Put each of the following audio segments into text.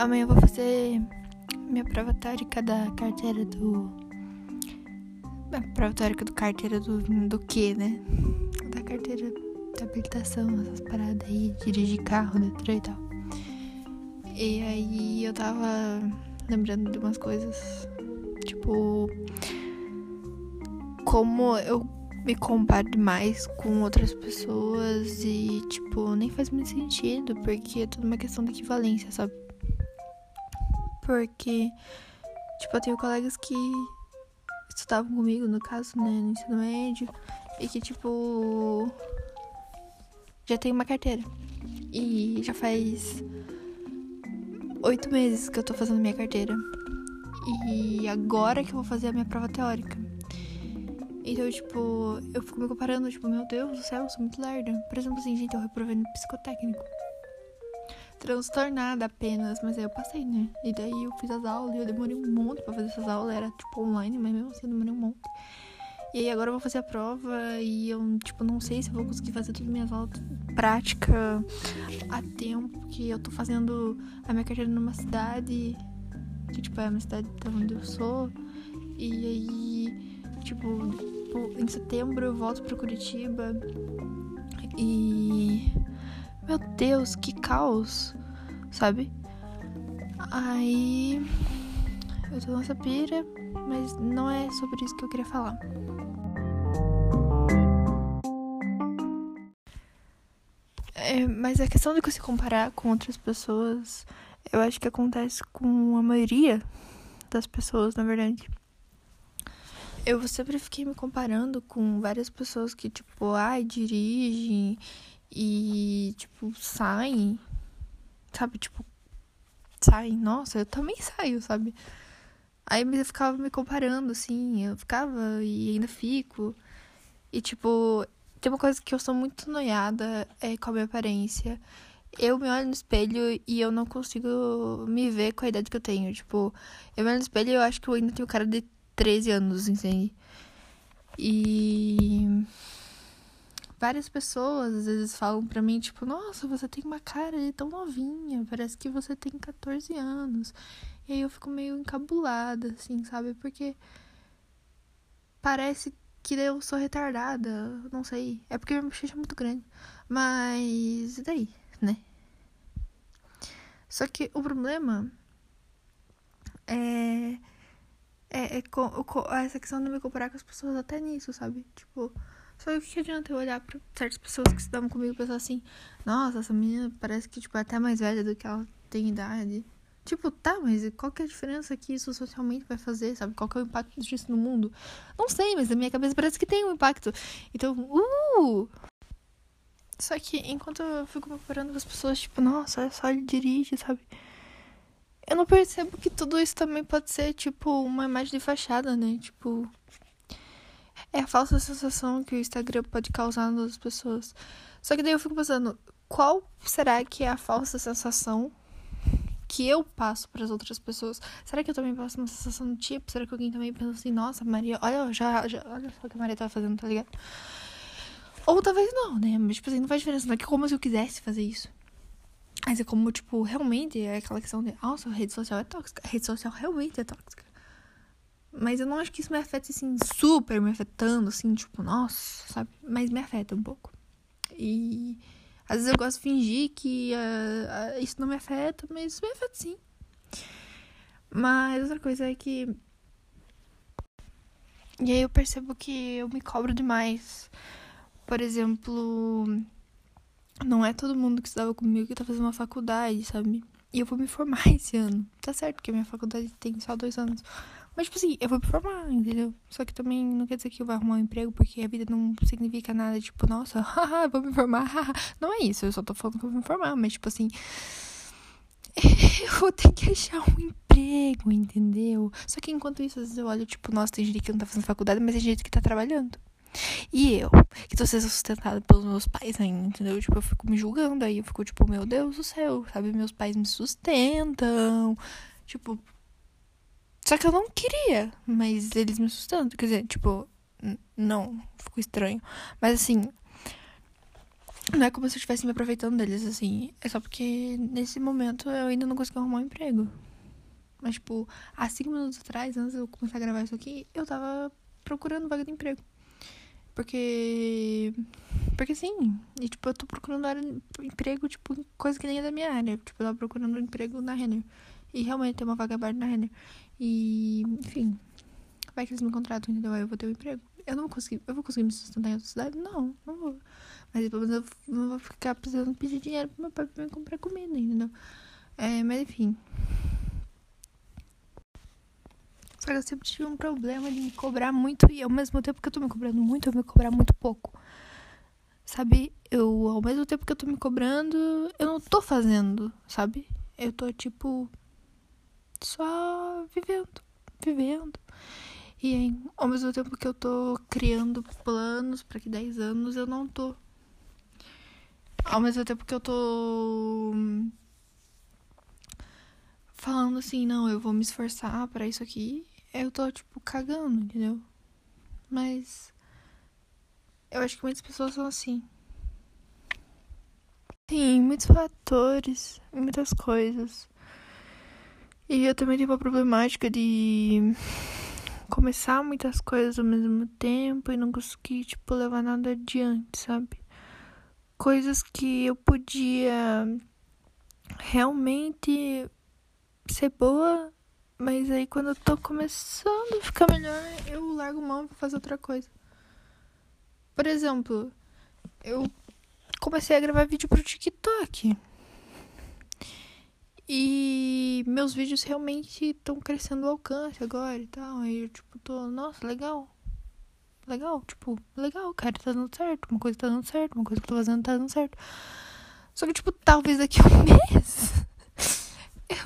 Amanhã eu vou fazer minha prova teórica da carteira do. A prova teórica do carteira do, do quê, né? Da carteira da habilitação, essas paradas aí, dirigir carro, letra e tal. E aí eu tava lembrando de umas coisas. Tipo. Como eu me comparo demais com outras pessoas e, tipo, nem faz muito sentido, porque é tudo uma questão de equivalência, sabe? Porque, tipo, eu tenho colegas que estudavam comigo, no caso, né, no ensino médio, e que, tipo, já tem uma carteira. E já faz oito meses que eu tô fazendo minha carteira. E agora que eu vou fazer a minha prova teórica. Então, tipo, eu fico me comparando, tipo, meu Deus do céu, eu sou muito lerda. Por exemplo, assim, gente, eu reprovei no psicotécnico. Transtornada apenas, mas aí eu passei, né? E daí eu fiz as aulas e eu demorei um monte pra fazer essas aulas. Era, tipo, online, mas mesmo assim eu demorei um monte. E aí agora eu vou fazer a prova e eu, tipo, não sei se eu vou conseguir fazer todas as minhas aulas prática a tempo, que eu tô fazendo a minha carteira numa cidade, que, tipo, é a minha cidade da onde eu sou. E aí, tipo, em setembro eu volto pra Curitiba. E. Meu Deus, que caos, sabe? Aí. Eu tô nessa pira, mas não é sobre isso que eu queria falar. É, mas a questão de se comparar com outras pessoas, eu acho que acontece com a maioria das pessoas, na verdade. Eu sempre fiquei me comparando com várias pessoas que, tipo, ai, dirigem e, tipo, saem, sabe? Tipo, saem. Nossa, eu também saio, sabe? Aí eu ficava me comparando, assim, eu ficava e ainda fico. E, tipo, tem uma coisa que eu sou muito noiada é com a minha aparência. Eu me olho no espelho e eu não consigo me ver com a idade que eu tenho. Tipo, eu me olho no espelho e eu acho que eu ainda tenho cara de 13 anos, entende? E várias pessoas às vezes falam pra mim, tipo, nossa, você tem uma cara de tão novinha, parece que você tem 14 anos. E aí eu fico meio encabulada, assim, sabe? Porque parece que eu sou retardada, não sei. É porque minha bochecha é muito grande. Mas e daí, né? Só que o problema é é, é com, com, essa questão de me comparar com as pessoas até nisso, sabe? Tipo, só o que adianta eu olhar pra certas pessoas que estudavam comigo e pensar assim, nossa, essa menina parece que tipo, é até mais velha do que ela tem idade. Tipo, tá, mas qual que é a diferença que isso socialmente vai fazer, sabe? Qual que é o impacto disso no mundo? Não sei, mas na minha cabeça parece que tem um impacto. Então, uh! Só que enquanto eu fico me comparando com as pessoas, tipo, nossa, olha só, ele dirige, sabe? Eu não percebo que tudo isso também pode ser, tipo, uma imagem de fachada, né? Tipo. É a falsa sensação que o Instagram pode causar nas pessoas. Só que daí eu fico pensando, qual será que é a falsa sensação que eu passo para as outras pessoas? Será que eu também passo uma sensação do tipo? Será que alguém também pensa assim, nossa, Maria, olha, já, já olha só o que a Maria tá fazendo, tá ligado? Ou talvez não, né? Mas, tipo assim, não faz diferença. Não é que como se eu quisesse fazer isso. Mas é como, tipo, realmente é aquela questão de, nossa, a rede social é tóxica. A rede social realmente é tóxica. Mas eu não acho que isso me afete, assim, super me afetando, assim, tipo, nossa, sabe? Mas me afeta um pouco. E às vezes eu gosto de fingir que uh, uh, isso não me afeta, mas isso me afeta sim. Mas outra coisa é que. E aí eu percebo que eu me cobro demais. Por exemplo não é todo mundo que estudava comigo que tá fazendo uma faculdade, sabe? E eu vou me formar esse ano. Tá certo que a minha faculdade tem só dois anos. Mas, tipo assim, eu vou me formar, entendeu? Só que também não quer dizer que eu vou arrumar um emprego, porque a vida não significa nada, tipo, nossa, haha, vou me formar, haha. Não é isso, eu só tô falando que eu vou me formar, mas, tipo assim. Eu vou ter que achar um emprego, entendeu? Só que enquanto isso, às vezes eu olho, tipo, nossa, tem gente que não tá fazendo faculdade, mas tem gente que tá trabalhando. E eu, que tô sendo sustentada pelos meus pais ainda, entendeu? Tipo, eu fico me julgando, aí eu fico tipo, meu Deus do céu, sabe? Meus pais me sustentam. Tipo. Só que eu não queria, mas eles me sustentam. Quer dizer, tipo, não, ficou estranho. Mas assim. Não é como se eu estivesse me aproveitando deles, assim. É só porque nesse momento eu ainda não consegui arrumar um emprego. Mas, tipo, há cinco minutos atrás, antes de eu começar a gravar isso aqui, eu tava procurando vaga de emprego. Porque. Porque sim. E, tipo, eu tô procurando área, emprego, tipo, coisa que nem é da minha área. Tipo, eu tava procurando emprego na Renner. E realmente tem uma vaga aberta na Renner. E, enfim. Vai que eles me contratam, entendeu? Aí eu vou ter um emprego. Eu não vou conseguir. Eu vou conseguir me sustentar em outra cidade? Não, não vou. Mas pelo menos eu não vou ficar precisando pedir dinheiro pro meu pai pra me comprar comida, entendeu? É, mas enfim. Só que eu sempre tive um problema de me cobrar muito e ao mesmo tempo que eu tô me cobrando muito, eu me cobrar muito pouco. Sabe? Eu, ao mesmo tempo que eu tô me cobrando, eu não tô fazendo, sabe? Eu tô, tipo, só vivendo, vivendo. E aí, ao mesmo tempo que eu tô criando planos para que 10 anos, eu não tô. Ao mesmo tempo que eu tô falando assim, não, eu vou me esforçar para isso aqui, eu tô, tipo, cagando, entendeu? Mas. Eu acho que muitas pessoas são assim. Tem muitos fatores, muitas coisas. E eu também tenho uma problemática de começar muitas coisas ao mesmo tempo e não conseguir, tipo, levar nada adiante, sabe? Coisas que eu podia realmente ser boa mas aí quando eu tô começando a ficar melhor, eu largo mão pra fazer outra coisa. Por exemplo, eu comecei a gravar vídeo pro TikTok. E meus vídeos realmente estão crescendo o alcance agora e tal. Aí eu, tipo, tô, nossa, legal. Legal, tipo, legal, cara, tá dando certo. Uma coisa tá dando certo, uma coisa que eu tô fazendo tá dando certo. Só que, tipo, talvez daqui a um mês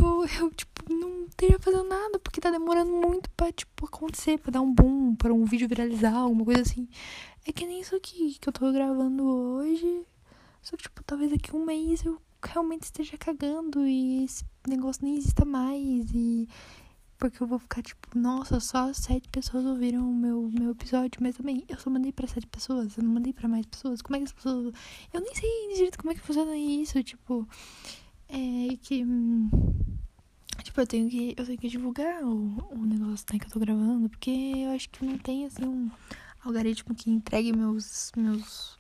eu, eu, tipo, não esteja fazendo nada, porque tá demorando muito pra, tipo, acontecer, pra dar um boom, pra um vídeo viralizar, alguma coisa assim. É que nem isso aqui que eu tô gravando hoje. Só que, tipo, talvez daqui um mês eu realmente esteja cagando e esse negócio nem exista mais. E. Porque eu vou ficar, tipo, nossa, só sete pessoas ouviram o meu, meu episódio. Mas também, eu só mandei pra sete pessoas, eu não mandei pra mais pessoas. Como é que as pessoas. Eu nem sei direito como é que funciona isso, tipo é que. Tipo, eu tenho que, eu tenho que divulgar o, o negócio né, que eu tô gravando, porque eu acho que não tem, assim, um algoritmo que entregue meus. meus.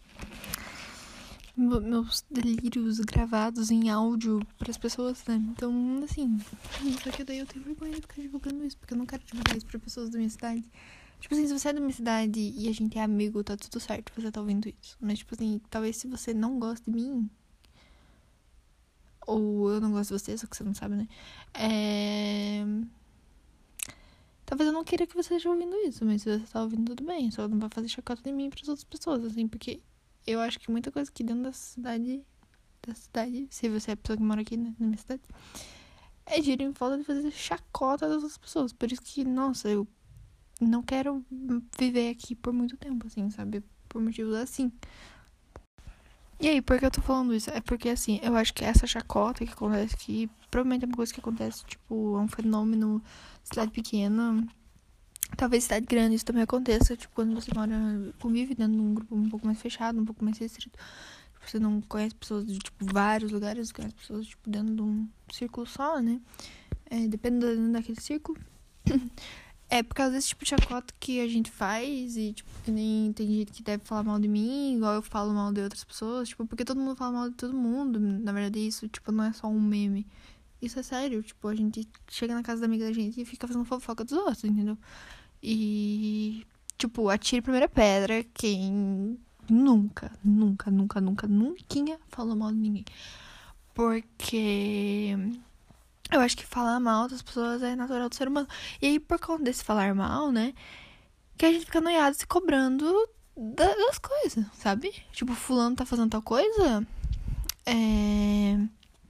meus delírios gravados em áudio para as pessoas, né? Então, assim. Só que daí eu tenho vergonha de ficar divulgando isso, porque eu não quero divulgar isso pra pessoas da minha cidade. Tipo assim, se você é da minha cidade e a gente é amigo, tá tudo certo, você tá ouvindo isso. Mas, tipo assim, talvez se você não gosta de mim, ou eu não gosto de você, só que você não sabe, né? É... Talvez eu não queira que você esteja ouvindo isso, mas se você tá ouvindo, tudo bem. Só não vai fazer chacota de mim para as outras pessoas, assim, porque eu acho que muita coisa aqui dentro da cidade. Da cidade, se você é a pessoa que mora aqui né, na minha cidade, é gira em falta de fazer chacota das outras pessoas. Por isso que, nossa, eu não quero viver aqui por muito tempo, assim, sabe? Por motivos assim. E aí, por que eu tô falando isso? É porque, assim, eu acho que essa chacota que acontece aqui, provavelmente é uma coisa que acontece, tipo, é um fenômeno cidade pequena. Talvez cidade grande isso também aconteça, tipo, quando você mora, convive dentro de um grupo um pouco mais fechado, um pouco mais restrito. Tipo, você não conhece pessoas de, tipo, vários lugares, conhece pessoas, tipo, dentro de um círculo só, né? É, dependendo daquele círculo. É por causa desse tipo de chacota que a gente faz e, tipo, que nem tem gente que deve falar mal de mim, igual eu falo mal de outras pessoas, tipo, porque todo mundo fala mal de todo mundo. Na verdade, isso, tipo, não é só um meme. Isso é sério, tipo, a gente chega na casa da amiga da gente e fica fazendo fofoca dos outros, entendeu? E, tipo, atire a primeira pedra quem nunca, nunca, nunca, nunca, nunca falou mal de ninguém. Porque eu acho que falar mal das pessoas é natural do ser humano. E aí, por conta desse falar mal, né? Que a gente fica noiado se cobrando das coisas, sabe? Tipo, fulano tá fazendo tal coisa. É.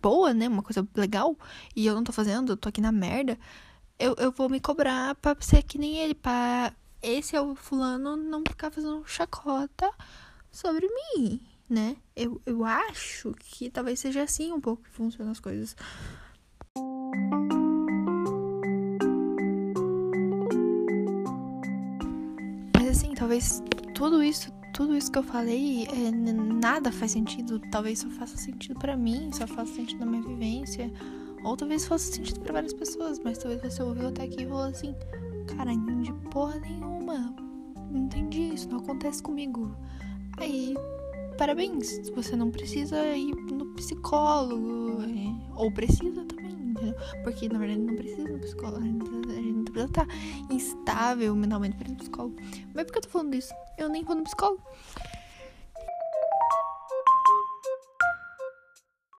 Boa, né? Uma coisa legal. E eu não tô fazendo, eu tô aqui na merda. Eu, eu vou me cobrar pra ser que nem ele. Pra esse é o fulano não ficar fazendo chacota sobre mim, né? Eu, eu acho que talvez seja assim um pouco que funcionam as coisas. Talvez tudo isso tudo isso que eu falei, é, nada faz sentido. Talvez só faça sentido para mim, só faça sentido na minha vivência. Ou talvez faça sentido para várias pessoas, mas talvez você ouviu até aqui e falou assim: Cara, não entendi porra nenhuma. Não entendi, isso não acontece comigo. Aí, parabéns, você não precisa ir no psicólogo. É, ou precisa também, entendeu? Porque na verdade não precisa no psicólogo. A gente, a gente precisa estar instável mentalmente para ir no psicólogo. Mas por que eu tô falando isso? Eu nem vou no psicólogo.